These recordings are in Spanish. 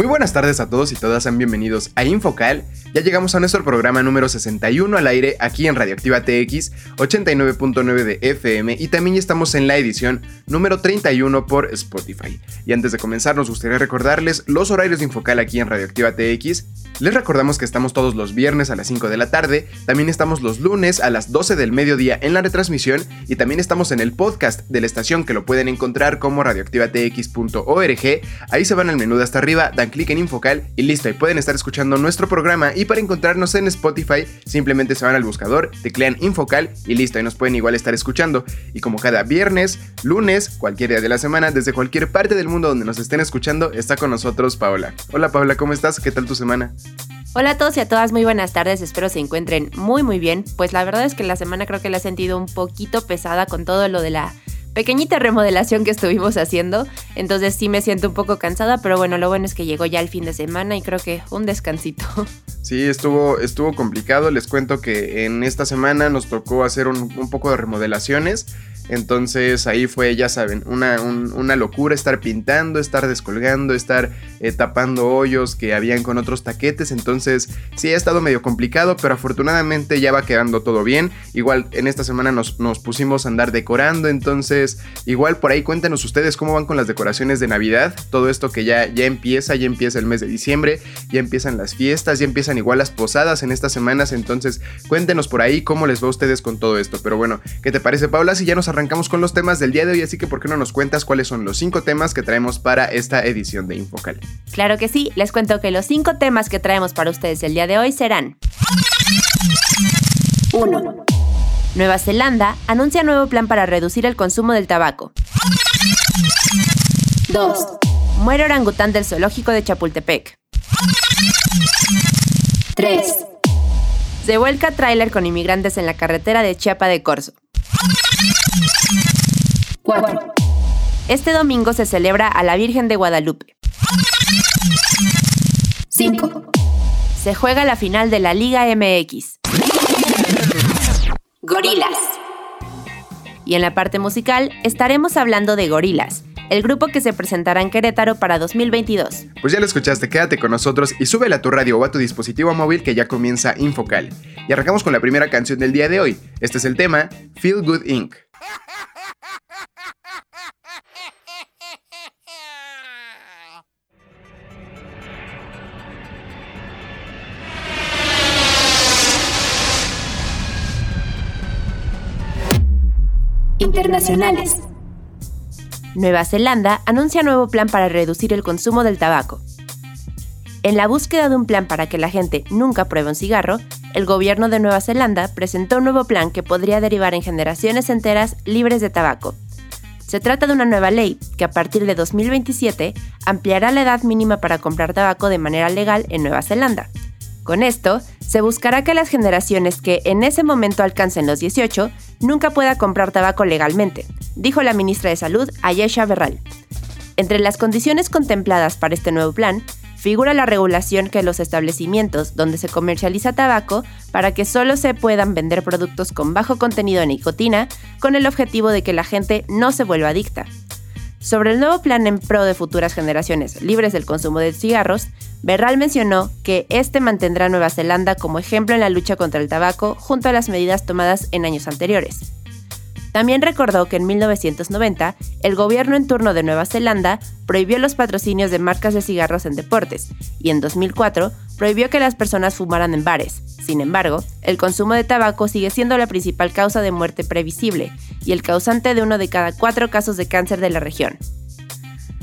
Muy buenas tardes a todos y todas, sean bienvenidos a Infocal. Ya llegamos a nuestro programa número 61 al aire aquí en Radioactiva TX 89.9 de FM y también estamos en la edición número 31 por Spotify. Y antes de comenzar nos gustaría recordarles los horarios de Infocal aquí en Radioactiva TX. Les recordamos que estamos todos los viernes a las 5 de la tarde, también estamos los lunes a las 12 del mediodía en la retransmisión y también estamos en el podcast de la estación que lo pueden encontrar como radioactivatx.org. Ahí se van al menú de hasta arriba, dan clic en Infocal y listo, y pueden estar escuchando nuestro programa. Y para encontrarnos en Spotify, simplemente se van al buscador, teclean Infocal y listo, y nos pueden igual estar escuchando. Y como cada viernes, lunes, cualquier día de la semana, desde cualquier parte del mundo donde nos estén escuchando, está con nosotros Paola. Hola Paola, ¿cómo estás? ¿Qué tal tu semana? Hola a todos y a todas, muy buenas tardes, espero se encuentren muy muy bien. Pues la verdad es que la semana creo que la he sentido un poquito pesada con todo lo de la pequeñita remodelación que estuvimos haciendo. Entonces sí me siento un poco cansada, pero bueno, lo bueno es que llegó ya el fin de semana y creo que un descansito. Sí, estuvo, estuvo complicado. Les cuento que en esta semana nos tocó hacer un, un poco de remodelaciones. Entonces ahí fue, ya saben, una, un- una locura estar pintando, estar descolgando, estar eh, tapando hoyos que habían con otros taquetes. Entonces sí ha estado medio complicado, pero afortunadamente ya va quedando todo bien. Igual en esta semana nos, nos pusimos a andar decorando, entonces igual por ahí cuéntenos ustedes cómo van con las decoraciones de Navidad. Todo esto que ya, ya empieza, ya empieza el mes de diciembre, ya empiezan las fiestas, ya empiezan igual las posadas en estas semanas. Entonces cuéntenos por ahí cómo les va a ustedes con todo esto. Pero bueno, ¿qué te parece Paula? Si ya nos arrancamos con los temas del día de hoy, así que ¿por qué no nos cuentas cuáles son los cinco temas que traemos para esta edición de Infocal? Claro que sí, les cuento que los cinco temas que traemos para ustedes el día de hoy serán 1. Nueva Zelanda anuncia nuevo plan para reducir el consumo del tabaco. 2. Muere orangután del zoológico de Chapultepec. 3. Se vuelca tráiler con inmigrantes en la carretera de Chiapa de Corzo. 4. Este domingo se celebra a la Virgen de Guadalupe. 5. Se juega la final de la Liga MX. Gorilas. Y en la parte musical estaremos hablando de Gorilas, el grupo que se presentará en Querétaro para 2022. Pues ya lo escuchaste, quédate con nosotros y súbele a tu radio o a tu dispositivo móvil que ya comienza Infocal. Y arrancamos con la primera canción del día de hoy. Este es el tema Feel Good Inc. Internacionales. Nueva Zelanda anuncia nuevo plan para reducir el consumo del tabaco. En la búsqueda de un plan para que la gente nunca pruebe un cigarro, el gobierno de Nueva Zelanda presentó un nuevo plan que podría derivar en generaciones enteras libres de tabaco. Se trata de una nueva ley que a partir de 2027 ampliará la edad mínima para comprar tabaco de manera legal en Nueva Zelanda. Con esto, se buscará que las generaciones que en ese momento alcancen los 18 nunca pueda comprar tabaco legalmente, dijo la ministra de Salud, Ayesha Berral. Entre las condiciones contempladas para este nuevo plan, figura la regulación que los establecimientos donde se comercializa tabaco para que solo se puedan vender productos con bajo contenido de nicotina con el objetivo de que la gente no se vuelva adicta. Sobre el nuevo plan en pro de futuras generaciones libres del consumo de cigarros, Berral mencionó que este mantendrá a Nueva Zelanda como ejemplo en la lucha contra el tabaco junto a las medidas tomadas en años anteriores. También recordó que en 1990 el gobierno en turno de Nueva Zelanda prohibió los patrocinios de marcas de cigarros en deportes y en 2004 prohibió que las personas fumaran en bares. Sin embargo, el consumo de tabaco sigue siendo la principal causa de muerte previsible y el causante de uno de cada cuatro casos de cáncer de la región.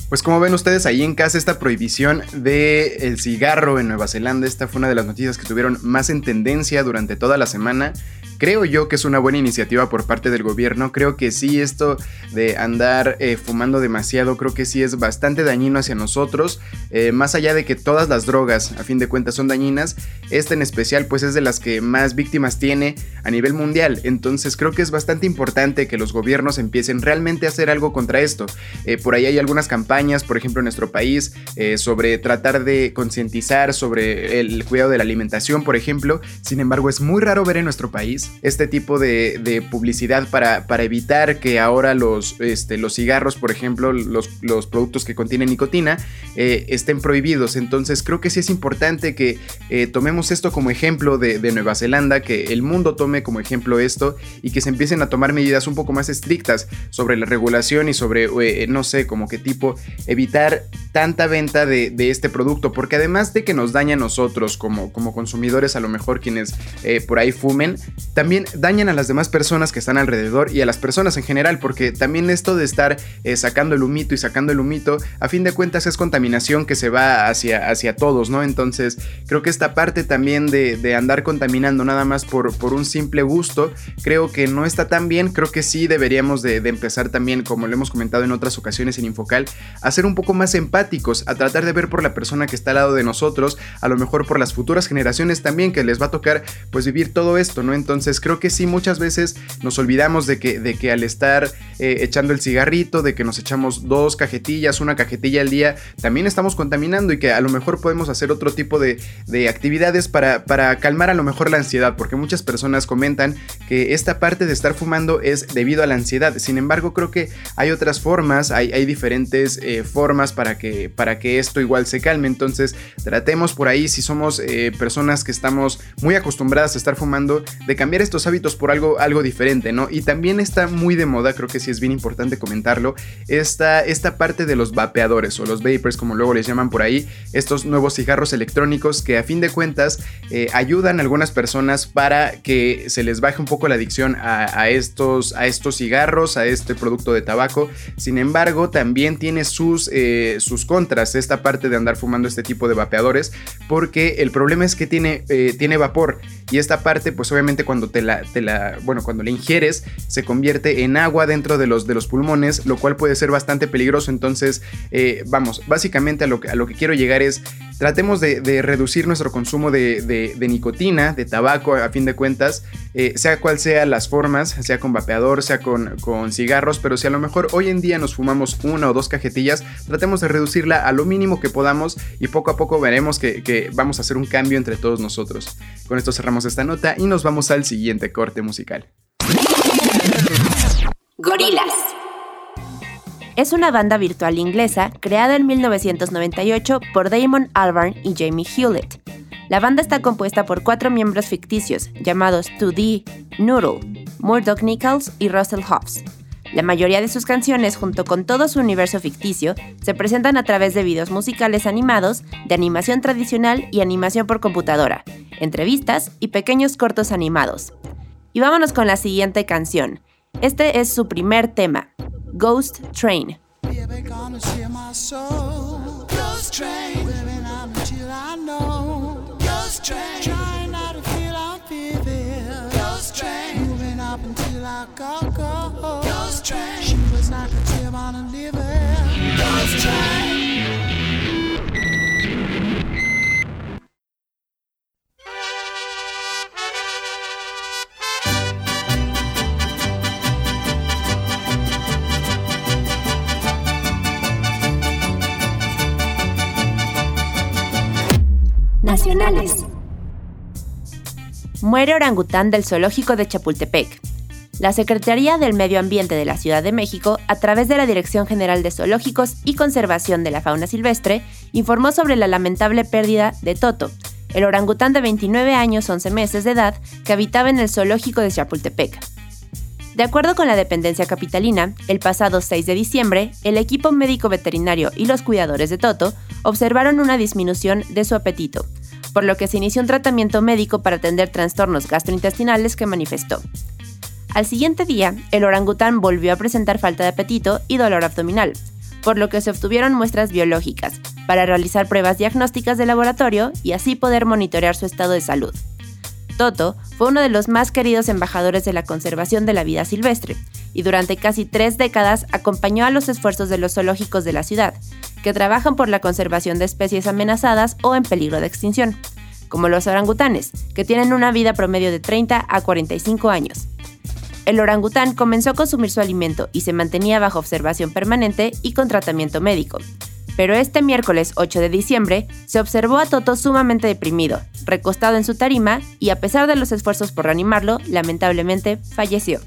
Pues como ven ustedes ahí en casa esta prohibición del cigarro en Nueva Zelanda, esta fue una de las noticias que tuvieron más en tendencia durante toda la semana Creo yo que es una buena iniciativa por parte del gobierno. Creo que sí, esto de andar eh, fumando demasiado, creo que sí es bastante dañino hacia nosotros. Eh, más allá de que todas las drogas, a fin de cuentas, son dañinas, esta en especial, pues es de las que más víctimas tiene a nivel mundial. Entonces creo que es bastante importante que los gobiernos empiecen realmente a hacer algo contra esto. Eh, por ahí hay algunas campañas, por ejemplo, en nuestro país, sobre tratar de concientizar sobre el cuidado de la alimentación, por ejemplo. Sin embargo, es muy raro ver en nuestro país este tipo de, publicidad para, evitar que ahora los, este, cigarros, por ejemplo, los, productos que contienen nicotina, eh, estén prohibidos. Entonces creo que sí es importante que eh, tomemos esto como ejemplo de, Nueva Zelanda, que el mundo tome como ejemplo esto y que se empiecen a tomar medidas un poco más estrictas sobre la regulación y sobre, eh, no sé, como qué tipo, evitar tanta venta de, este producto, porque además de que nos daña a nosotros como consumidores, a lo mejor quienes por ahí fumen, también dañan a las demás personas que están alrededor y a las personas en general, porque también esto de estar eh, sacando el humito y sacando el humito, a fin de cuentas es contaminación que se va hacia, hacia todos, ¿no? Entonces creo que esta parte también de, andar contaminando nada más por, por, un simple gusto, creo que no está tan bien, creo que sí deberíamos de, empezar también, como lo hemos comentado en otras ocasiones en Infocal, a ser un poco más empáticos, a tratar de ver por la persona que está al lado de nosotros, a lo mejor por las futuras generaciones también que les va a tocar pues vivir todo esto, ¿no? Entonces creo que sí, muchas veces nos olvidamos de que, de que al estar eh, echando el cigarrito, de que nos echamos dos cajetillas, una cajetilla al día, también estamos contaminando y que a lo mejor podemos hacer otro tipo de, actividades para, para, calmar a lo mejor la ansiedad, porque muchas personas comentan que esta parte de estar fumando es debido a la ansiedad. Sin embargo, creo que hay otras formas, hay, hay diferentes eh, formas para que, para que esto igual se calme. Entonces, tratemos por ahí, si somos eh, personas que estamos muy acostumbradas a estar fumando, de cambiar estos hábitos por algo, algo diferente, ¿no? Y también está muy de moda, creo que sí es bien importante comentarlo, esta, esta parte de los vapeadores o los vapors, como luego les llaman por ahí, estos nuevos cigarros electrónicos que a fin de cuentas eh, ayudan a algunas personas para que se les baje un poco la adicción a, estos, a estos cigarros, a este producto de tabaco. Sin embargo, también tiene sus, eh, sus contras esta parte de andar fumando este tipo de vapeadores, porque el problema es que tiene, eh, tiene vapor y esta parte pues obviamente cuando te la, bueno, cuando la ingieres, se convierte en agua dentro de los, de los pulmones, lo cual puede ser bastante peligroso. Entonces, eh, vamos, básicamente a lo, a lo que quiero llegar es, tratemos de, reducir nuestro consumo de, nicotina, de tabaco, a fin de cuentas, eh, sea cual sea las formas, sea con vapeador, sea con, con cigarros, pero si a lo mejor hoy en día nos fumamos una o dos cajetillas, tratemos de reducirla a lo mínimo que podamos y poco a poco veremos que, que vamos a hacer un cambio entre todos nosotros. Con esto cerramos esta nota y nos vamos al siguiente corte musical. Gorilas. Es una banda virtual inglesa creada en 1998 por Damon Albarn y Jamie Hewlett. La banda está compuesta por cuatro miembros ficticios llamados 2D, Noodle, Murdoch Nichols y Russell Hobbs. La mayoría de sus canciones, junto con todo su universo ficticio, se presentan a través de videos musicales animados, de animación tradicional y animación por computadora, entrevistas y pequeños cortos animados. Y vámonos con la siguiente canción. Este es su primer tema, Ghost Train. Nacionales. Muere orangután del zoológico de Chapultepec. La Secretaría del Medio Ambiente de la Ciudad de México, a través de la Dirección General de Zoológicos y Conservación de la Fauna Silvestre, informó sobre la lamentable pérdida de Toto, el orangután de 29 años 11 meses de edad que habitaba en el zoológico de Chapultepec. De acuerdo con la dependencia capitalina, el pasado 6 de diciembre, el equipo médico veterinario y los cuidadores de Toto observaron una disminución de su apetito, por lo que se inició un tratamiento médico para atender trastornos gastrointestinales que manifestó. Al siguiente día, el orangután volvió a presentar falta de apetito y dolor abdominal, por lo que se obtuvieron muestras biológicas para realizar pruebas diagnósticas de laboratorio y así poder monitorear su estado de salud. Toto fue uno de los más queridos embajadores de la conservación de la vida silvestre y durante casi tres décadas acompañó a los esfuerzos de los zoológicos de la ciudad, que trabajan por la conservación de especies amenazadas o en peligro de extinción, como los orangutanes, que tienen una vida promedio de 30 a 45 años el orangután comenzó a consumir su alimento y se mantenía bajo observación permanente y con tratamiento médico. Pero este miércoles 8 de diciembre se observó a Toto sumamente deprimido, recostado en su tarima y a pesar de los esfuerzos por reanimarlo, lamentablemente falleció.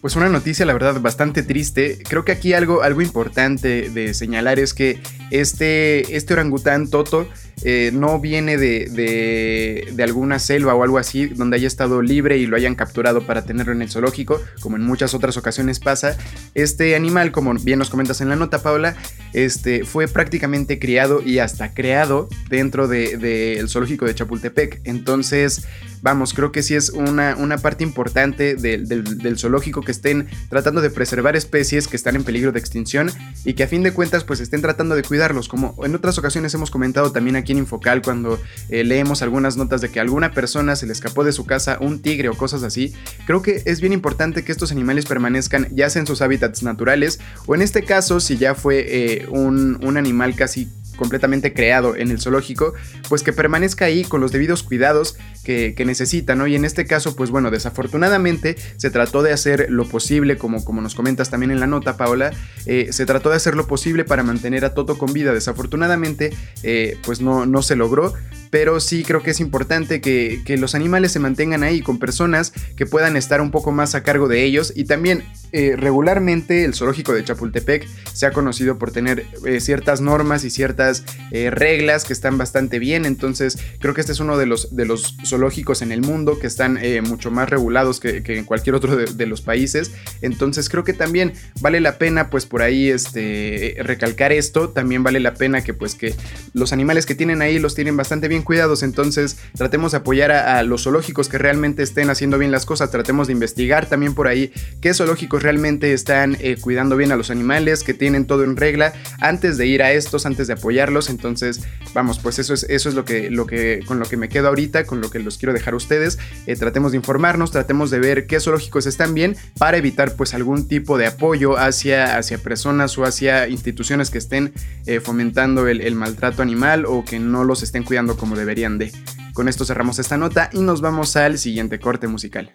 Pues una noticia, la verdad, bastante triste. Creo que aquí algo, algo importante de señalar es que este, este orangután Toto eh, no viene de, de, alguna selva o algo así donde haya estado libre y lo hayan capturado para tenerlo en el zoológico, como en muchas otras ocasiones pasa. Este animal, como bien nos comentas en la nota, Paula, este, fue prácticamente criado y hasta creado dentro del de, zoológico de Chapultepec. Entonces, vamos, creo que sí es una, una parte importante del, del, zoológico que estén tratando de preservar especies que están en peligro de extinción y que a fin de cuentas pues estén tratando de cuidarlos, como en otras ocasiones hemos comentado también aquí en Infocal cuando eh, leemos algunas notas de que a alguna persona se le escapó de su casa un tigre o cosas así, creo que es bien importante que estos animales permanezcan ya sea en sus hábitats naturales o en este caso si ya fue eh, un, un animal casi completamente creado en el zoológico, pues que permanezca ahí con los debidos cuidados que, necesita, ¿no? Y en este caso, pues bueno, desafortunadamente se trató de hacer lo posible, como, como nos comentas también en la nota, Paola, eh, se trató de hacer lo posible para mantener a Toto con vida. Desafortunadamente, eh, pues no, no se logró, pero sí creo que es importante que, los animales se mantengan ahí con personas que puedan estar un poco más a cargo de ellos. Y también eh, regularmente el zoológico de Chapultepec se ha conocido por tener eh, ciertas normas y ciertas eh, reglas que están bastante bien, entonces creo que este es uno de los, de los zoológicos en el mundo que están mucho más regulados que, en cualquier otro de, los países, entonces creo que también vale la pena pues por ahí este, recalcar esto, también vale la pena que pues que los animales que tienen ahí los tienen bastante bien cuidados, entonces tratemos de apoyar a, los zoológicos que realmente estén haciendo bien las cosas, tratemos de investigar también por ahí qué zoológicos realmente están eh, cuidando bien a los animales, que tienen todo en regla, antes de ir a estos, antes de apoyarlos, entonces vamos, pues eso es, eso es lo que, lo que, con lo que me quedo ahorita, con lo que los quiero dejar a ustedes, eh, tratemos de informarnos, tratemos de ver qué zoológicos están bien para evitar pues algún tipo de apoyo hacia, hacia personas o hacia instituciones que estén eh, fomentando el, el maltrato animal o que no los estén cuidando como deberían de. Con esto cerramos esta nota y nos vamos al siguiente corte musical.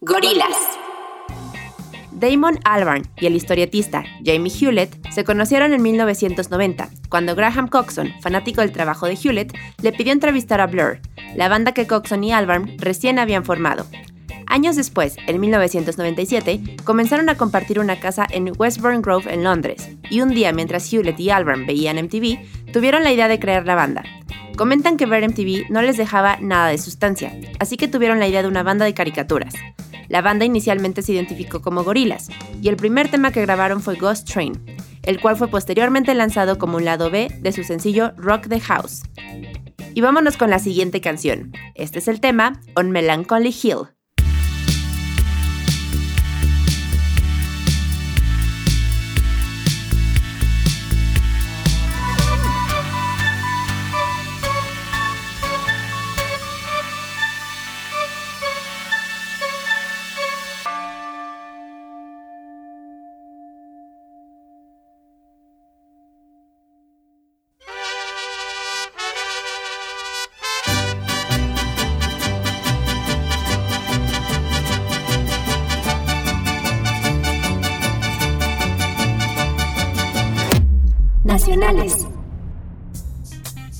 Gorilas. Damon Albarn y el historietista Jamie Hewlett se conocieron en 1990, cuando Graham Coxon, fanático del trabajo de Hewlett, le pidió entrevistar a Blur, la banda que Coxon y Albarn recién habían formado. Años después, en 1997, comenzaron a compartir una casa en Westbourne Grove en Londres, y un día mientras Hewlett y Albarn veían MTV, tuvieron la idea de crear la banda. Comentan que ver MTV no les dejaba nada de sustancia, así que tuvieron la idea de una banda de caricaturas. La banda inicialmente se identificó como Gorilas, y el primer tema que grabaron fue Ghost Train, el cual fue posteriormente lanzado como un lado B de su sencillo Rock the House. Y vámonos con la siguiente canción. Este es el tema On Melancholy Hill.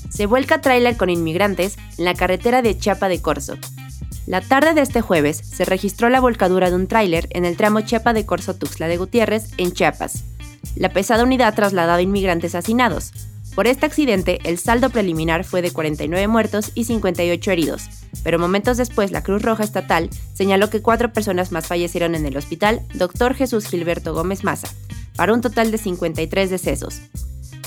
Se vuelca tráiler con inmigrantes en la carretera de Chiapa de Corzo. La tarde de este jueves se registró la volcadura de un tráiler en el tramo Chiapa de Corzo Tuxtla de Gutiérrez, en Chiapas. La pesada unidad trasladaba inmigrantes hacinados. Por este accidente, el saldo preliminar fue de 49 muertos y 58 heridos, pero momentos después la Cruz Roja Estatal señaló que cuatro personas más fallecieron en el hospital Dr. Jesús Gilberto Gómez Maza, para un total de 53 decesos.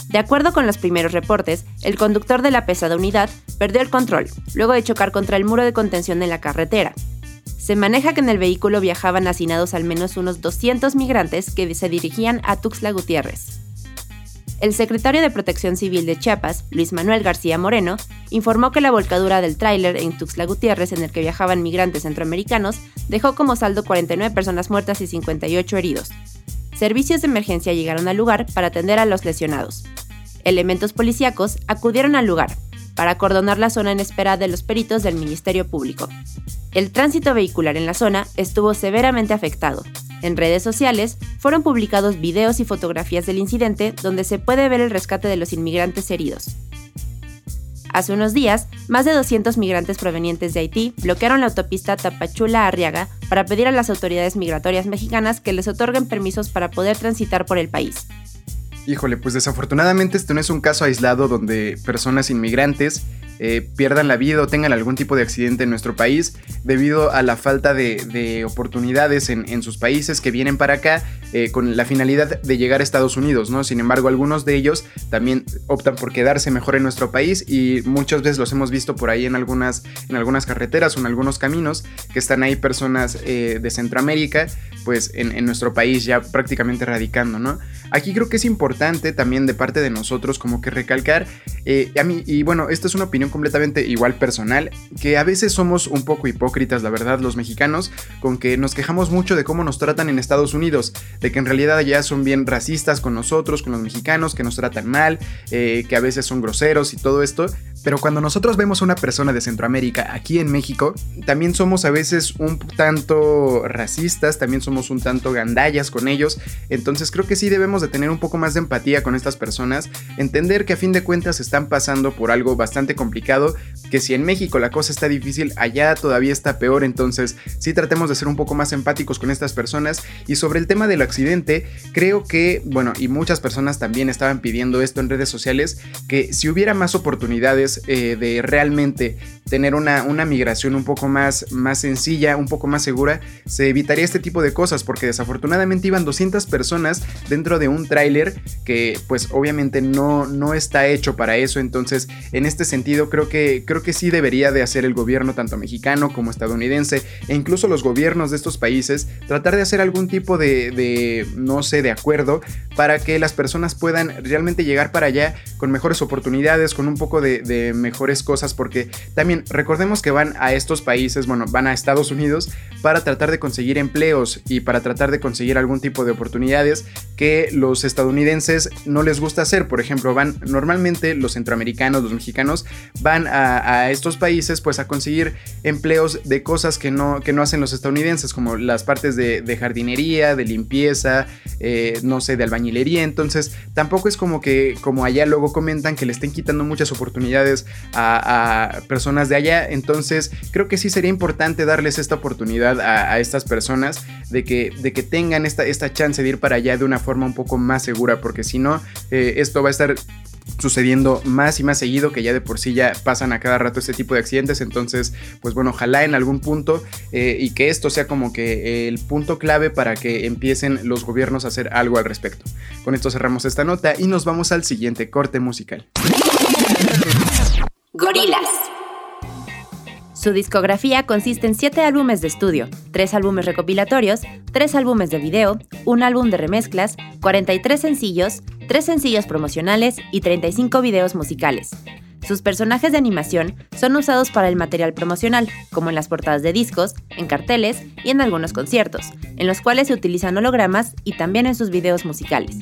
De acuerdo con los primeros reportes, el conductor de la pesada unidad perdió el control, luego de chocar contra el muro de contención en la carretera. Se maneja que en el vehículo viajaban hacinados al menos unos 200 migrantes que se dirigían a Tuxtla Gutiérrez. El secretario de Protección Civil de Chiapas, Luis Manuel García Moreno, informó que la volcadura del tráiler en Tuxtla Gutiérrez en el que viajaban migrantes centroamericanos dejó como saldo 49 personas muertas y 58 heridos. Servicios de emergencia llegaron al lugar para atender a los lesionados. Elementos policíacos acudieron al lugar para acordonar la zona en espera de los peritos del Ministerio Público. El tránsito vehicular en la zona estuvo severamente afectado. En redes sociales fueron publicados videos y fotografías del incidente donde se puede ver el rescate de los inmigrantes heridos. Hace unos días, más de 200 migrantes provenientes de Haití bloquearon la autopista Tapachula-Arriaga para pedir a las autoridades migratorias mexicanas que les otorguen permisos para poder transitar por el país. Híjole, pues desafortunadamente este no es un caso aislado donde personas inmigrantes eh, pierdan la vida o tengan algún tipo de accidente en nuestro país debido a la falta de, oportunidades en, sus países que vienen para acá eh, con la finalidad de llegar a Estados Unidos, ¿no? Sin embargo, algunos de ellos también optan por quedarse mejor en nuestro país y muchas veces los hemos visto por ahí en algunas, en algunas carreteras o en algunos caminos que están ahí personas eh, de Centroamérica, pues en, en, nuestro país ya prácticamente radicando, ¿no? Aquí creo que es importante también de parte de nosotros como que recalcar, a mí, y bueno, esta es una opinión completamente igual personal, que a veces somos un poco hipócritas, la verdad, los mexicanos, con que nos quejamos mucho de cómo nos tratan en Estados Unidos, de que en realidad allá son bien racistas con nosotros, con los mexicanos, que nos tratan mal, eh, que a veces son groseros y todo esto, pero cuando nosotros vemos a una persona de Centroamérica aquí en México, también somos a veces un tanto racistas, también somos un tanto gandallas con ellos. Entonces creo que sí debemos de tener un poco más de empatía con estas personas, entender que a fin de cuentas están pasando por algo bastante complicado, que si en México la cosa está difícil, allá todavía está peor. Entonces sí tratemos de ser un poco más empáticos con estas personas. Y sobre el tema del accidente, creo que, bueno, y muchas personas también estaban pidiendo esto en redes sociales, que si hubiera más oportunidades, eh, de realmente tener una, una, migración un poco más, más sencilla, un poco más segura, se evitaría este tipo de cosas porque desafortunadamente iban 200 personas dentro de un tráiler que pues obviamente no, no está hecho para eso, entonces en este sentido creo que, creo que sí debería de hacer el gobierno tanto mexicano como estadounidense e incluso los gobiernos de estos países tratar de hacer algún tipo de, de no sé, de acuerdo para que las personas puedan realmente llegar para allá con mejores oportunidades, con un poco de mejores cosas porque también recordemos que van a estos países, bueno, van a Estados Unidos para tratar de conseguir empleos y para tratar de conseguir algún tipo de oportunidades que los estadounidenses no les gusta hacer. Por ejemplo, van normalmente los centroamericanos, los mexicanos, van a, estos países pues a conseguir empleos de cosas que no, que no hacen los estadounidenses, como las partes de, jardinería, de limpieza, eh, no sé, de albañilería. Entonces, tampoco es como que, como allá luego comentan, que le estén quitando muchas oportunidades a, personas de allá. Entonces creo que sí sería importante darles esta oportunidad a, estas personas que, de que tengan esta, esta chance de ir para allá de una forma un poco más segura, porque si no, eh, esto va a estar sucediendo más y más seguido, que ya de por sí ya pasan a cada rato este tipo de accidentes. Entonces, pues bueno, ojalá en algún punto eh, y que esto sea como que el punto clave para que empiecen los gobiernos a hacer algo al respecto. Con esto cerramos esta nota y nos vamos al siguiente corte musical. Gorilas. Su discografía consiste en 7 álbumes de estudio, 3 álbumes recopilatorios, 3 álbumes de video, un álbum de remezclas, 43 sencillos, 3 sencillos promocionales y 35 videos musicales. Sus personajes de animación son usados para el material promocional, como en las portadas de discos, en carteles y en algunos conciertos, en los cuales se utilizan hologramas y también en sus videos musicales.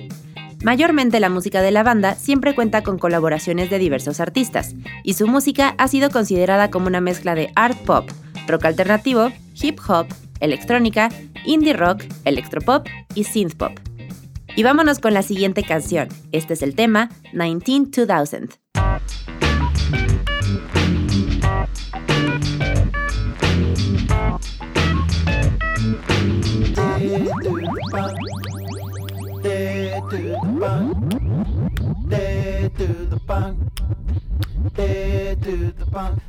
Mayormente la música de la banda siempre cuenta con colaboraciones de diversos artistas, y su música ha sido considerada como una mezcla de art pop, rock alternativo, hip hop, electrónica, indie rock, electropop y synth pop. Y vámonos con la siguiente canción. Este es el tema the bunk. They do the bunk.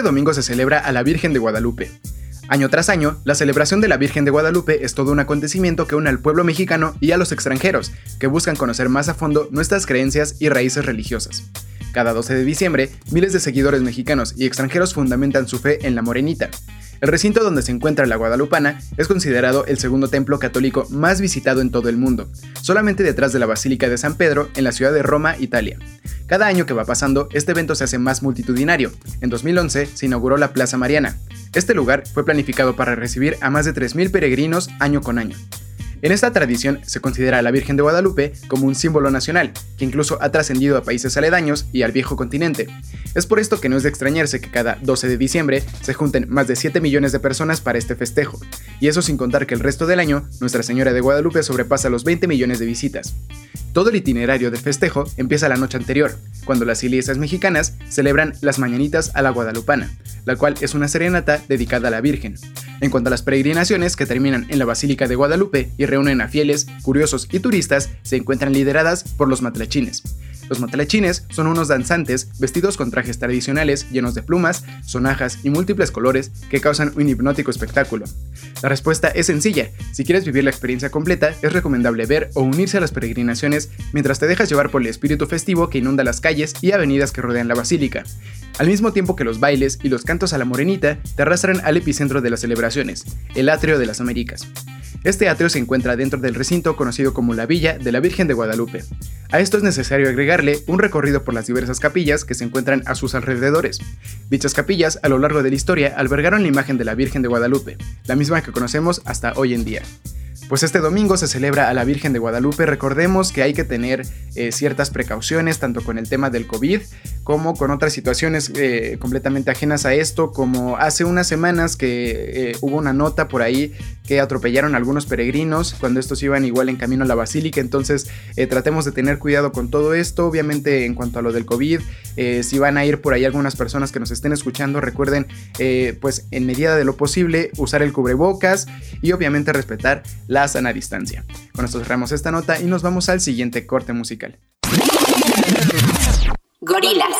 Este domingo se celebra a la Virgen de Guadalupe. Año tras año, la celebración de la Virgen de Guadalupe es todo un acontecimiento que une al pueblo mexicano y a los extranjeros, que buscan conocer más a fondo nuestras creencias y raíces religiosas. Cada 12 de diciembre, miles de seguidores mexicanos y extranjeros fundamentan su fe en la Morenita. El recinto donde se encuentra la Guadalupana es considerado el segundo templo católico más visitado en todo el mundo, solamente detrás de la Basílica de San Pedro en la ciudad de Roma, Italia. Cada año que va pasando, este evento se hace más multitudinario. En 2011 se inauguró la Plaza Mariana. Este lugar fue planificado para recibir a más de 3.000 peregrinos año con año. En esta tradición se considera a la Virgen de Guadalupe como un símbolo nacional, que incluso ha trascendido a países aledaños y al viejo continente. Es por esto que no es de extrañarse que cada 12 de diciembre se junten más de 7 millones de personas para este festejo, y eso sin contar que el resto del año Nuestra Señora de Guadalupe sobrepasa los 20 millones de visitas. Todo el itinerario del festejo empieza la noche anterior, cuando las iglesias mexicanas celebran las mañanitas a la guadalupana, la cual es una serenata dedicada a la Virgen. En cuanto a las peregrinaciones que terminan en la Basílica de Guadalupe y reúnen a fieles, curiosos y turistas, se encuentran lideradas por los matlachines, los matalachines son unos danzantes vestidos con trajes tradicionales llenos de plumas, sonajas y múltiples colores que causan un hipnótico espectáculo. La respuesta es sencilla, si quieres vivir la experiencia completa es recomendable ver o unirse a las peregrinaciones mientras te dejas llevar por el espíritu festivo que inunda las calles y avenidas que rodean la basílica. Al mismo tiempo que los bailes y los cantos a la morenita te arrastran al epicentro de las celebraciones, el atrio de las Américas. Este atrio se encuentra dentro del recinto conocido como la Villa de la Virgen de Guadalupe. A esto es necesario agregarle un recorrido por las diversas capillas que se encuentran a sus alrededores. Dichas capillas, a lo largo de la historia, albergaron la imagen de la Virgen de Guadalupe, la misma que conocemos hasta hoy en día. Pues este domingo se celebra a la Virgen de Guadalupe. Recordemos que hay que tener eh, ciertas precauciones, tanto con el tema del COVID como con otras situaciones eh, completamente ajenas a esto, como hace unas semanas que eh, hubo una nota por ahí que atropellaron a algunos peregrinos cuando estos iban igual en camino a la basílica. Entonces tratemos de tener cuidado con todo esto. Obviamente en cuanto a lo del COVID, si van a ir por ahí algunas personas que nos estén escuchando, recuerden pues en medida de lo posible usar el cubrebocas y obviamente respetar la sana distancia. Con esto cerramos esta nota y nos vamos al siguiente corte musical. Gorilas.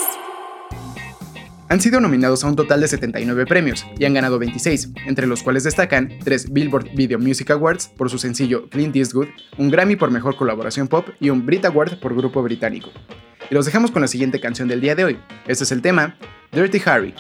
Han sido nominados a un total de 79 premios y han ganado 26, entre los cuales destacan 3 Billboard Video Music Awards por su sencillo Clint Eastwood, un Grammy por Mejor Colaboración Pop y un Brit Award por Grupo Británico. Y los dejamos con la siguiente canción del día de hoy. Este es el tema, Dirty Harry.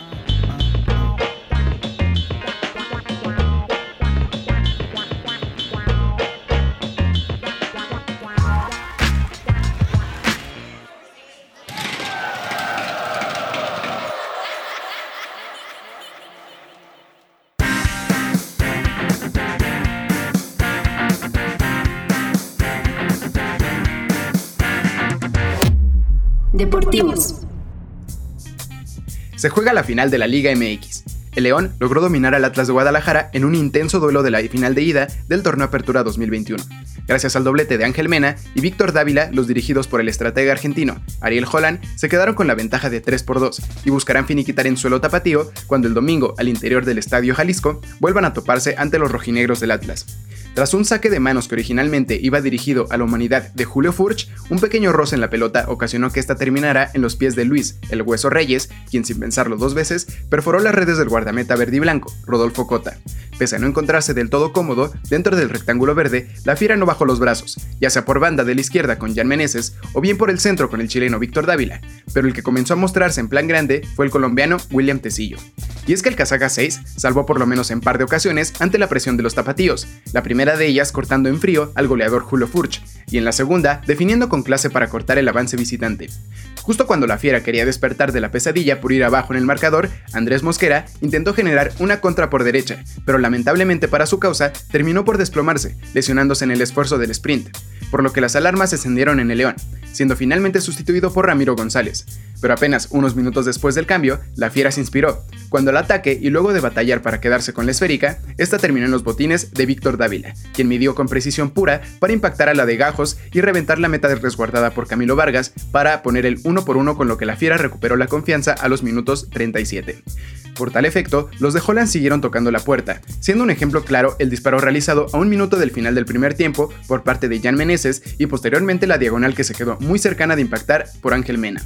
Se juega la final de la Liga MX. El León logró dominar al Atlas de Guadalajara en un intenso duelo de la final de ida del torneo Apertura 2021, gracias al doblete de Ángel Mena y Víctor Dávila, los dirigidos por el estratega argentino Ariel Holland, se quedaron con la ventaja de 3 por 2 y buscarán finiquitar en suelo tapatío cuando el domingo, al interior del Estadio Jalisco, vuelvan a toparse ante los rojinegros del Atlas. Tras un saque de manos que originalmente iba dirigido a la humanidad de Julio Furch, un pequeño roce en la pelota ocasionó que esta terminara en los pies de Luis, el Hueso Reyes, quien sin pensarlo dos veces, perforó las redes del guardameta verde y blanco, Rodolfo Cota. Pese a no encontrarse del todo cómodo, dentro del rectángulo verde, la fiera no bajó los brazos, ya sea por banda de la izquierda con Jan Meneses o bien por el centro con el chileno Víctor Dávila, pero el que comenzó a mostrarse en plan grande fue el colombiano William Tecillo. Y es que el Casaca 6 salvó por lo menos en par de ocasiones ante la presión de los tapatíos, la primera de ellas cortando en frío al goleador Julio Furch, y en la segunda definiendo con clase para cortar el avance visitante. Justo cuando la fiera quería despertar de la pesadilla por ir abajo en el marcador, Andrés Mosquera intentó generar una contra por derecha, pero la lamentablemente para su causa, terminó por desplomarse, lesionándose en el esfuerzo del sprint, por lo que las alarmas se encendieron en el León, siendo finalmente sustituido por Ramiro González. Pero apenas unos minutos después del cambio, la fiera se inspiró, cuando al ataque y luego de batallar para quedarse con la esférica, esta terminó en los botines de Víctor Dávila, quien midió con precisión pura para impactar a la de Gajos y reventar la meta resguardada por Camilo Vargas para poner el uno por uno con lo que la fiera recuperó la confianza a los minutos 37. Por tal efecto, los de Holland siguieron tocando la puerta, siendo un ejemplo claro el disparo realizado a un minuto del final del primer tiempo por parte de Jan Y posteriormente la diagonal que se quedó muy cercana de impactar por Ángel Mena.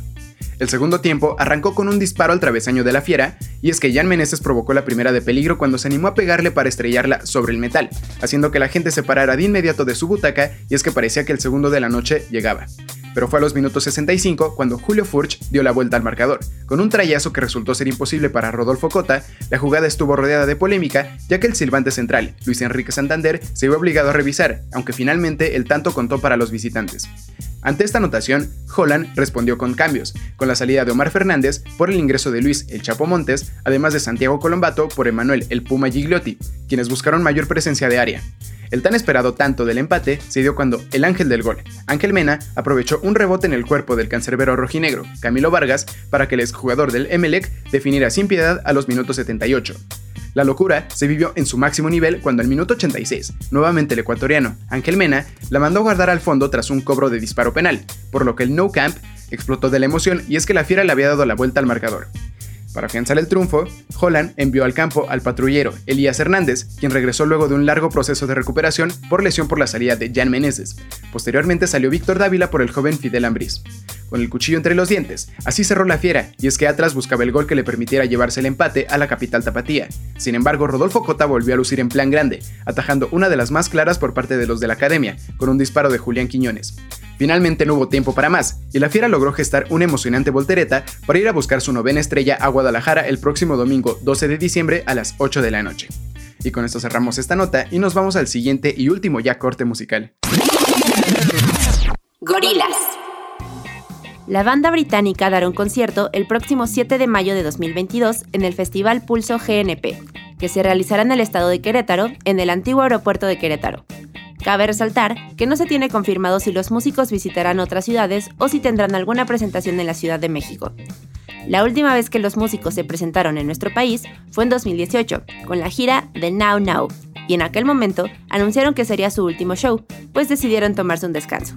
El segundo tiempo arrancó con un disparo al travesaño de la fiera, y es que Jan Meneses provocó la primera de peligro cuando se animó a pegarle para estrellarla sobre el metal, haciendo que la gente se parara de inmediato de su butaca y es que parecía que el segundo de la noche llegaba pero fue a los minutos 65 cuando Julio Furch dio la vuelta al marcador. Con un trayazo que resultó ser imposible para Rodolfo Cota, la jugada estuvo rodeada de polémica, ya que el silbante central, Luis Enrique Santander, se vio obligado a revisar, aunque finalmente el tanto contó para los visitantes. Ante esta anotación, Holland respondió con cambios, con la salida de Omar Fernández por el ingreso de Luis El Chapo Montes, además de Santiago Colombato por Emanuel El Puma Gigliotti, quienes buscaron mayor presencia de área. El tan esperado tanto del empate se dio cuando el ángel del gol, Ángel Mena, aprovechó un rebote en el cuerpo del cancerbero rojinegro, Camilo Vargas, para que el exjugador del Emelec definiera sin piedad a los minutos 78. La locura se vivió en su máximo nivel cuando al minuto 86, nuevamente el ecuatoriano, Ángel Mena, la mandó guardar al fondo tras un cobro de disparo penal, por lo que el No Camp explotó de la emoción y es que la fiera le había dado la vuelta al marcador. Para afianzar el triunfo, Holland envió al campo al patrullero Elías Hernández, quien regresó luego de un largo proceso de recuperación por lesión por la salida de Jan Meneses. Posteriormente salió Víctor Dávila por el joven Fidel Ambriz. Con el cuchillo entre los dientes, así cerró la fiera, y es que Atlas buscaba el gol que le permitiera llevarse el empate a la capital tapatía. Sin embargo, Rodolfo Cota volvió a lucir en plan grande, atajando una de las más claras por parte de los de la academia, con un disparo de Julián Quiñones. Finalmente no hubo tiempo para más, y la Fiera logró gestar una emocionante voltereta para ir a buscar su novena estrella a Guadalajara el próximo domingo 12 de diciembre a las 8 de la noche. Y con esto cerramos esta nota y nos vamos al siguiente y último ya corte musical. Gorilas. La banda británica dará un concierto el próximo 7 de mayo de 2022 en el Festival Pulso GNP, que se realizará en el estado de Querétaro, en el antiguo aeropuerto de Querétaro. Cabe resaltar que no se tiene confirmado si los músicos visitarán otras ciudades o si tendrán alguna presentación en la Ciudad de México. La última vez que los músicos se presentaron en nuestro país fue en 2018, con la gira de Now Now, y en aquel momento anunciaron que sería su último show, pues decidieron tomarse un descanso.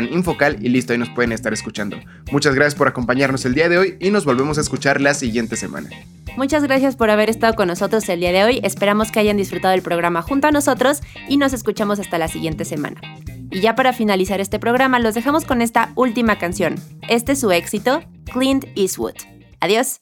Infocal y listo, ahí nos pueden estar escuchando. Muchas gracias por acompañarnos el día de hoy y nos volvemos a escuchar la siguiente semana. Muchas gracias por haber estado con nosotros el día de hoy. Esperamos que hayan disfrutado el programa junto a nosotros y nos escuchamos hasta la siguiente semana. Y ya para finalizar este programa, los dejamos con esta última canción. Este es su éxito, Clint Eastwood. Adiós.